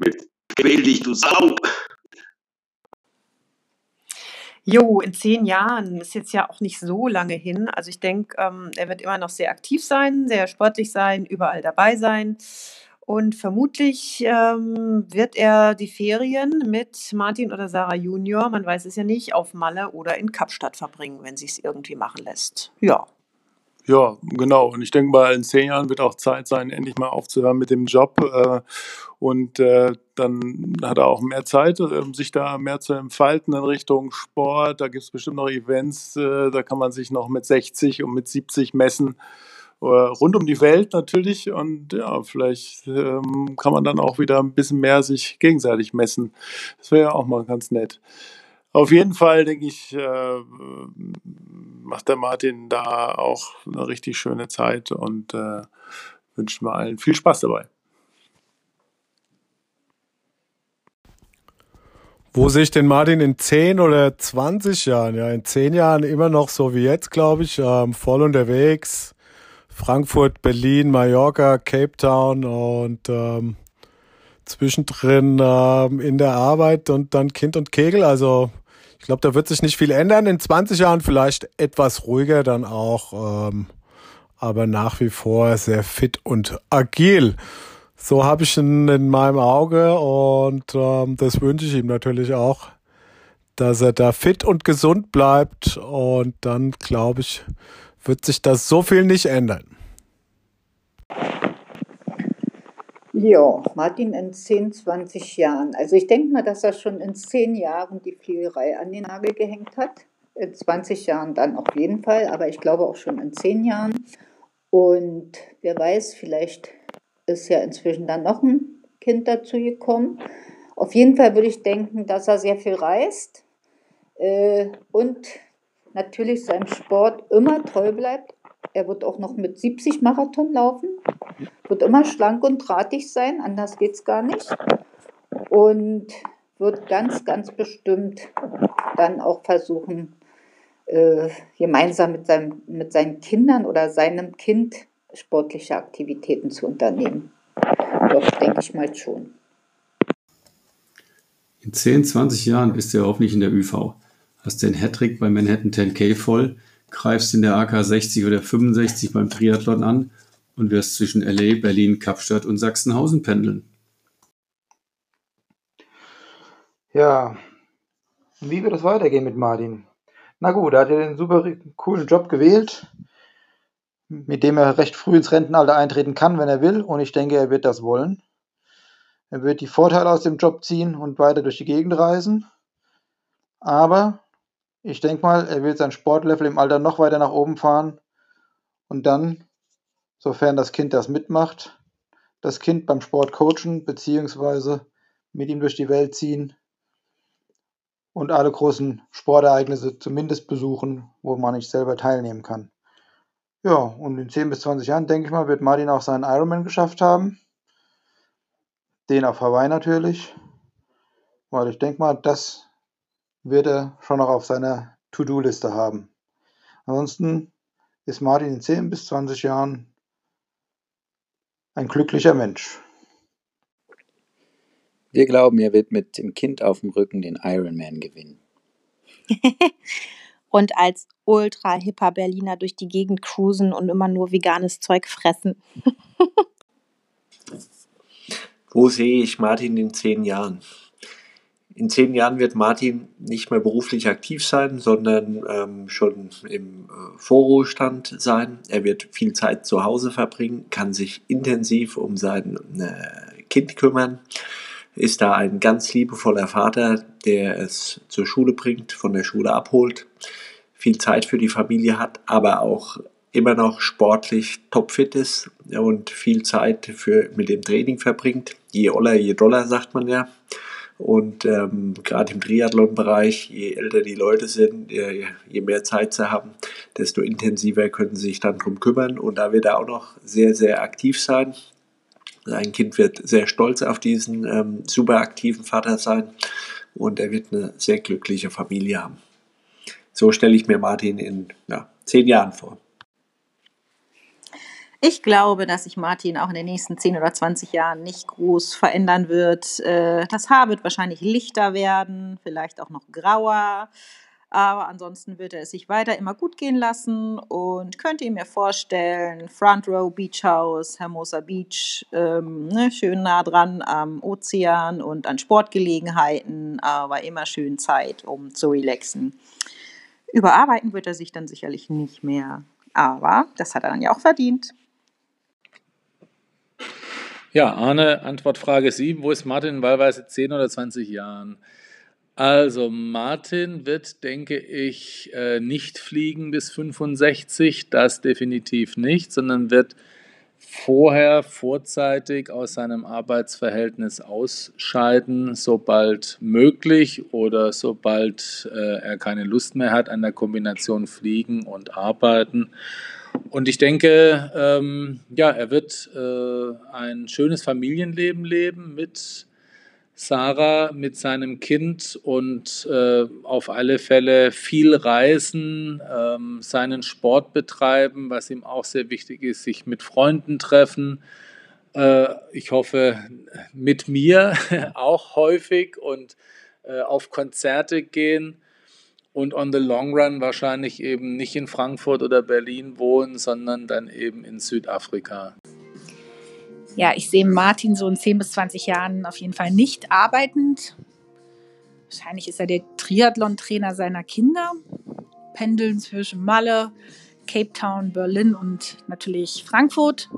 mit Quäl dich, du Sau! Jo, in zehn Jahren ist jetzt ja auch nicht so lange hin. Also ich denke, ähm, er wird immer noch sehr aktiv sein, sehr sportlich sein, überall dabei sein. Und vermutlich ähm, wird er die Ferien mit Martin oder Sarah Junior, man weiß es ja nicht, auf Malle oder in Kapstadt verbringen, wenn sich es irgendwie machen lässt. Ja. Ja, genau. Und ich denke mal, in zehn Jahren wird auch Zeit sein, endlich mal aufzuhören mit dem Job. Äh, und äh, dann hat er auch mehr Zeit, äh, sich da mehr zu entfalten in Richtung Sport. Da gibt es bestimmt noch Events, äh, da kann man sich noch mit 60 und mit 70 messen. Rund um die Welt natürlich. Und ja, vielleicht ähm, kann man dann auch wieder ein bisschen mehr sich gegenseitig messen. Das wäre ja auch mal ganz nett. Auf jeden Fall, denke ich, äh, macht der Martin da auch eine richtig schöne Zeit und äh, wünschen wir allen viel Spaß dabei. Wo sehe ich den Martin in 10 oder 20 Jahren? Ja, in 10 Jahren immer noch so wie jetzt, glaube ich, ähm, voll unterwegs. Frankfurt, Berlin, Mallorca, Cape Town und ähm, zwischendrin ähm, in der Arbeit und dann Kind und Kegel. Also glaube, da wird sich nicht viel ändern. In 20 Jahren vielleicht etwas ruhiger dann auch, ähm, aber nach wie vor sehr fit und agil. So habe ich ihn in meinem Auge und ähm, das wünsche ich ihm natürlich auch, dass er da fit und gesund bleibt und dann glaube ich, wird sich das so viel nicht ändern. Ja, Martin in 10, 20 Jahren. Also ich denke mal, dass er schon in 10 Jahren die Fliegerei an den Nagel gehängt hat. In 20 Jahren dann auf jeden Fall, aber ich glaube auch schon in 10 Jahren. Und wer weiß, vielleicht ist ja inzwischen dann noch ein Kind dazu gekommen. Auf jeden Fall würde ich denken, dass er sehr viel reist äh, und natürlich seinem Sport immer treu bleibt. Er wird auch noch mit 70 Marathon laufen, wird immer schlank und drahtig sein, anders geht es gar nicht. Und wird ganz, ganz bestimmt dann auch versuchen, äh, gemeinsam mit, seinem, mit seinen Kindern oder seinem Kind sportliche Aktivitäten zu unternehmen. Doch, denke ich mal schon. In 10, 20 Jahren bist du ja hoffentlich in der ÜV. Hast den Hattrick bei Manhattan 10K voll, greifst in der AK 60 oder 65 beim Triathlon an und wirst zwischen LA, Berlin, Kapstadt und Sachsenhausen pendeln. Ja, wie wird es weitergehen mit Martin? Na gut, er hat ja den super coolen Job gewählt, mit dem er recht früh ins Rentenalter eintreten kann, wenn er will. Und ich denke, er wird das wollen. Er wird die Vorteile aus dem Job ziehen und weiter durch die Gegend reisen. Aber ich denke mal, er will sein Sportlevel im Alter noch weiter nach oben fahren. Und dann sofern das Kind das mitmacht, das Kind beim Sport coachen beziehungsweise mit ihm durch die Welt ziehen und alle großen Sportereignisse zumindest besuchen, wo man nicht selber teilnehmen kann. Ja, und in 10 bis 20 Jahren, denke ich mal, wird Martin auch seinen Ironman geschafft haben. Den auf Hawaii natürlich. Weil ich denke mal, das wird er schon noch auf seiner To-Do-Liste haben. Ansonsten ist Martin in 10 bis 20 Jahren ein glücklicher Mensch. Wir glauben, er wird mit dem Kind auf dem Rücken den Ironman gewinnen. und als ultra-hipper Berliner durch die Gegend cruisen und immer nur veganes Zeug fressen. Wo sehe ich Martin in zehn Jahren? In zehn Jahren wird Martin nicht mehr beruflich aktiv sein, sondern ähm, schon im äh, Vorruhestand sein. Er wird viel Zeit zu Hause verbringen, kann sich intensiv um sein äh, Kind kümmern, ist da ein ganz liebevoller Vater, der es zur Schule bringt, von der Schule abholt, viel Zeit für die Familie hat, aber auch immer noch sportlich topfit ist und viel Zeit für, mit dem Training verbringt. Je oller, je doller, sagt man ja. Und ähm, gerade im Triathlon-Bereich, je älter die Leute sind, je, je, mehr Zeit sie haben, desto intensiver können sie sich dann drum kümmern. Und da wird er auch noch sehr, sehr aktiv sein. Sein Kind wird sehr stolz auf diesen ähm, super aktiven Vater sein und er wird eine sehr glückliche Familie haben. So stelle ich mir Martin in ja, zehn Jahren vor. Ich glaube, dass sich Martin auch in den nächsten 10 oder 20 Jahren nicht groß verändern wird. Äh, das Haar wird wahrscheinlich lichter werden, vielleicht auch noch grauer. Aber ansonsten wird er es sich weiter immer gut gehen lassen und könnte ihm mir vorstellen, Front Row Beach House, Hermosa Beach, ähm, ne, schön nah dran am Ozean und an Sportgelegenheiten, aber immer schön Zeit, um zu relaxen. Überarbeiten wird er sich dann sicherlich nicht mehr. Aber das hat er dann ja auch verdient. Ja, Arne, Antwortfrage 7. Wo ist Martin in wahlweise 10 oder 20 Jahren? Also Martin wird, denke ich, äh, nicht fliegen bis 65, das definitiv nicht, sondern wird vorher vorzeitig aus seinem Arbeitsverhältnis ausscheiden, sobald möglich oder sobald äh, er keine Lust mehr hat an der Kombination Fliegen und Arbeiten. Und ich denke, ähm, ja, er wird äh, ein schönes Familienleben leben mit Sarah mit seinem Kind und äh, auf alle Fälle viel reisen, ähm, seinen Sport betreiben, was ihm auch sehr wichtig ist, sich mit Freunden treffen. Äh, ich hoffe, mit mir auch häufig und äh, auf Konzerte gehen und on the long run wahrscheinlich eben nicht in Frankfurt oder Berlin wohnen, sondern dann eben in Südafrika ja, ich sehe Martin so in 10 bis 20 Jahren auf jeden Fall nicht arbeitend. Wahrscheinlich ist er der Triathlon-Trainer seiner Kinder. Pendeln zwischen Malle, Cape Town, Berlin und natürlich Frankfurt.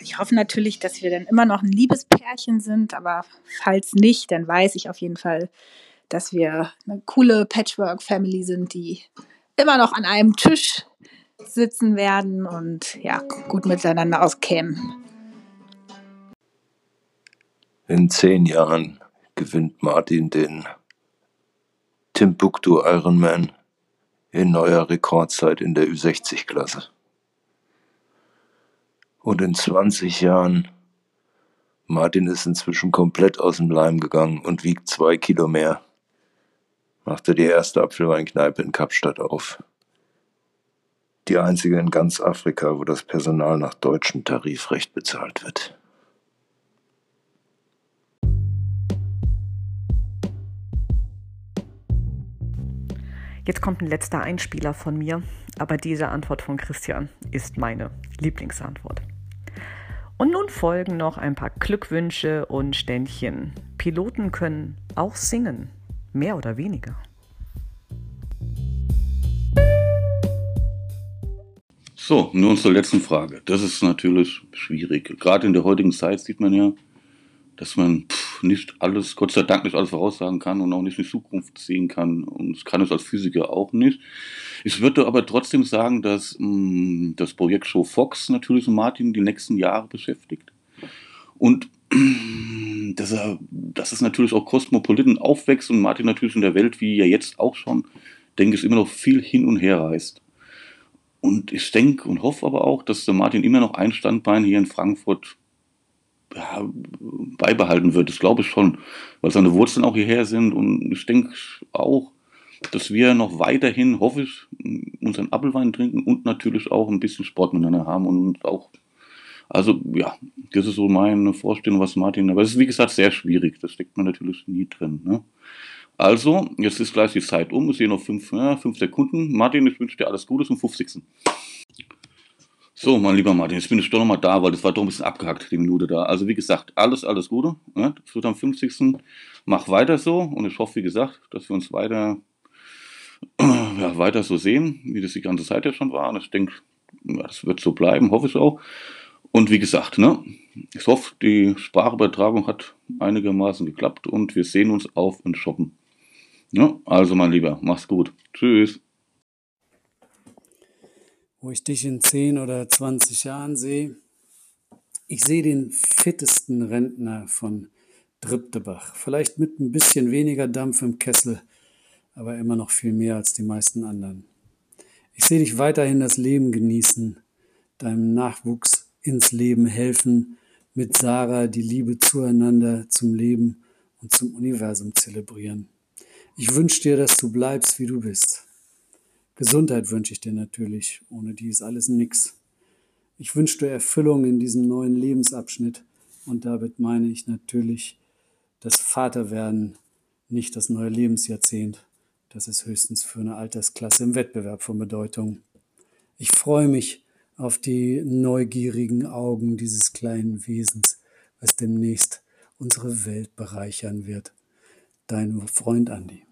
Ich hoffe natürlich, dass wir dann immer noch ein Liebespärchen sind, aber falls nicht, dann weiß ich auf jeden Fall, dass wir eine coole Patchwork-Family sind, die immer noch an einem Tisch sitzen werden und ja, gut miteinander auskämen. In zehn Jahren gewinnt Martin den Timbuktu Ironman in neuer Rekordzeit in der Ü60-Klasse. Und in 20 Jahren, Martin ist inzwischen komplett aus dem Leim gegangen und wiegt zwei Kilo mehr, machte die erste Apfelweinkneipe in Kapstadt auf die einzige in ganz Afrika, wo das Personal nach deutschem Tarifrecht bezahlt wird. Jetzt kommt ein letzter Einspieler von mir, aber diese Antwort von Christian ist meine Lieblingsantwort. Und nun folgen noch ein paar Glückwünsche und Ständchen. Piloten können auch singen, mehr oder weniger. So, nun zur letzten Frage. Das ist natürlich schwierig. Gerade in der heutigen Zeit sieht man ja, dass man pff, nicht alles, Gott sei Dank nicht alles voraussagen kann und auch nicht in die Zukunft sehen kann. Und das kann es als Physiker auch nicht. Ich würde aber trotzdem sagen, dass mh, das Projekt Show Fox natürlich Martin die nächsten Jahre beschäftigt. Und dass er, dass es natürlich auch kosmopoliten aufwächst und Martin natürlich in der Welt, wie er jetzt auch schon, denke ich, immer noch viel hin und her reist. Und ich denke und hoffe aber auch, dass der Martin immer noch ein Standbein hier in Frankfurt ja, beibehalten wird. Das glaube ich schon, weil seine Wurzeln auch hierher sind. Und ich denke auch, dass wir noch weiterhin, hoffe ich, unseren Appelwein trinken und natürlich auch ein bisschen Sport miteinander haben und auch also ja, das ist so meine Vorstellung, was Martin, aber es ist wie gesagt sehr schwierig, das steckt man natürlich nie drin. Ne? Also, jetzt ist gleich die Zeit um, es sind noch fünf, ja, fünf Sekunden. Martin, ich wünsche dir alles Gute zum 50. So, mein lieber Martin, jetzt bin ich doch nochmal da, weil das war doch ein bisschen abgehackt, die Minute da. Also, wie gesagt, alles, alles Gute. Ja, das wird am 50. Mach weiter so und ich hoffe, wie gesagt, dass wir uns weiter, ja, weiter so sehen, wie das die ganze Zeit ja schon war. Und ich denke, ja, das wird so bleiben, hoffe ich auch. Und wie gesagt, ne, ich hoffe, die Sprachübertragung hat einigermaßen geklappt und wir sehen uns auf und shoppen. Ja, also mein Lieber, mach's gut. Tschüss. Wo ich dich in 10 oder 20 Jahren sehe, ich sehe den fittesten Rentner von Driptebach. Vielleicht mit ein bisschen weniger Dampf im Kessel, aber immer noch viel mehr als die meisten anderen. Ich sehe dich weiterhin das Leben genießen, deinem Nachwuchs ins Leben helfen, mit Sarah die Liebe zueinander, zum Leben und zum Universum zelebrieren. Ich wünsche dir, dass du bleibst, wie du bist. Gesundheit wünsche ich dir natürlich, ohne die ist alles nix. Ich wünsche dir Erfüllung in diesem neuen Lebensabschnitt und damit meine ich natürlich das Vaterwerden, nicht das neue Lebensjahrzehnt. Das ist höchstens für eine Altersklasse im Wettbewerb von Bedeutung. Ich freue mich, auf die neugierigen Augen dieses kleinen Wesens, was demnächst unsere Welt bereichern wird. Dein Freund Andi.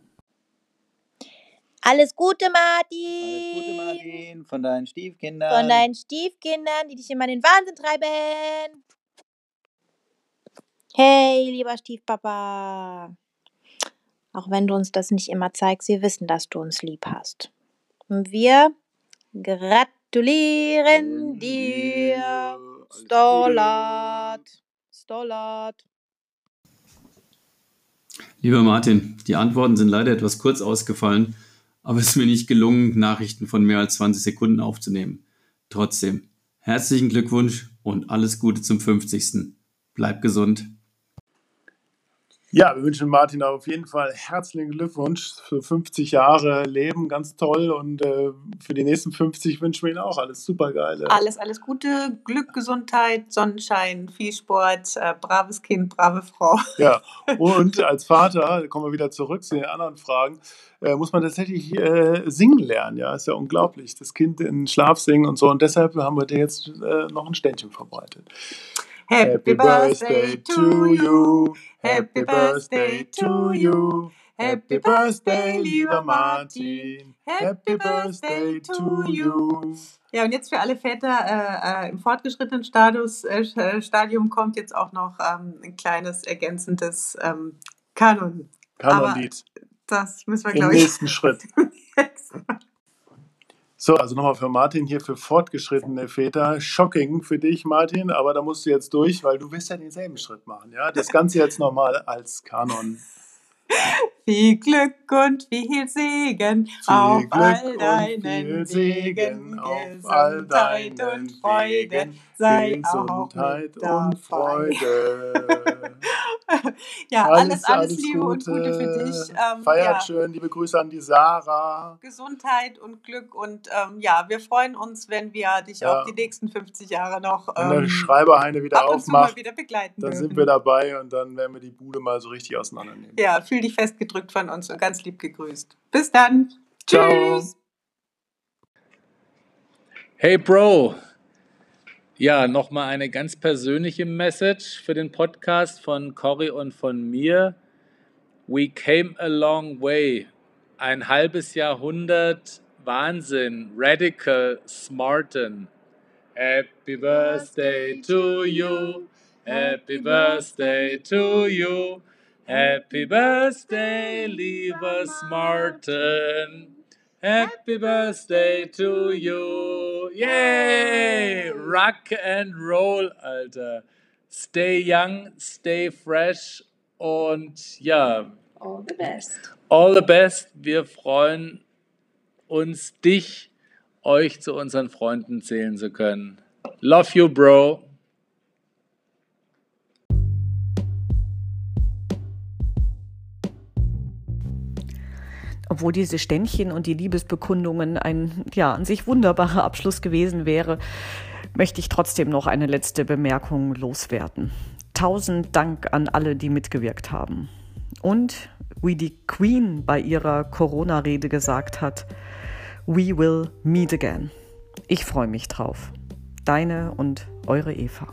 Alles Gute, Martin. Alles Gute, Martin, von deinen Stiefkindern. Von deinen Stiefkindern, die dich immer in den Wahnsinn treiben. Hey, lieber Stiefpapa. Auch wenn du uns das nicht immer zeigst, wir wissen, dass du uns lieb hast. Und wir gratulieren dir. Stollat. Stollat. Lieber Martin, die Antworten sind leider etwas kurz ausgefallen, aber es ist mir nicht gelungen, Nachrichten von mehr als 20 Sekunden aufzunehmen. Trotzdem, herzlichen Glückwunsch und alles Gute zum 50. Bleib gesund. Ja, wir wünschen Martin auf jeden Fall herzlichen Glückwunsch für 50 Jahre Leben, ganz toll. Und äh, für die nächsten 50 wünschen wir Ihnen auch alles super geile. Alles, alles Gute, Glück, Gesundheit, Sonnenschein, viel Sport, äh, braves Kind, brave Frau. Ja, und als Vater, kommen wir wieder zurück zu den anderen Fragen, äh, muss man tatsächlich äh, singen lernen. Ja, ist ja unglaublich. Das Kind in Schlaf singen und so. Und deshalb haben wir dir jetzt äh, noch ein Ständchen verbreitet. Happy birthday to you. Happy birthday to you. Happy birthday, lieber Martin. Happy birthday to you. Ja, und jetzt für alle Väter äh, äh, im fortgeschrittenen Status, äh, äh Stadium kommt jetzt auch noch ähm, ein kleines ergänzendes ähm, Kanon. Kanonlied. Das müssen wir, Im glaube ich. nächsten Schritt. So, also nochmal für Martin hier für fortgeschrittene Väter. Shocking für dich, Martin, aber da musst du jetzt durch, weil du wirst ja denselben Schritt machen. Ja, das Ganze jetzt nochmal als Kanon. Viel Glück und viel Segen Viel auf Glück all deinen Segen auf all deinen und Freude sei auch Gesundheit mit und. Freude. Ja, alles, alles, Liebe und Gute. Gute für dich. Ähm, Feiert ja. schön, liebe Grüße an die Sarah. Gesundheit und Glück und ähm, ja, wir freuen uns, wenn wir dich Ja. auch die nächsten 50 Jahre noch Wenn der ähm, Schreiberheine wieder ab aufmacht, wieder begleiten dann dürfen. sind wir dabei und dann werden wir die Bude mal so richtig auseinandernehmen. Ja, fühl dich festgedrückt von uns und ganz lieb gegrüßt. Bis dann. Ciao. Tschüss. Hey Bro! Ja, nochmal eine ganz persönliche Message für den Podcast von Cory und von mir. We came a long way. Ein halbes Jahrhundert Wahnsinn, radical, smarten. Happy birthday to you. Happy Birthday to you. Happy Birthday, lieber Martin. Happy Birthday to you. Yay! Rock and Roll, Alter. Stay young, stay fresh und ja. All the best. All the best. Wir freuen uns, dich, euch zu unseren Freunden zählen zu können. Love you, Bro. Obwohl diese Ständchen und die Liebesbekundungen ein ja an sich wunderbarer Abschluss gewesen wäre, möchte ich trotzdem noch eine letzte Bemerkung loswerden. Tausend Dank an alle, die mitgewirkt haben. Und wie die Queen bei ihrer Corona-Rede gesagt hat, We will meet again. Ich freue mich drauf. Deine und eure Eva.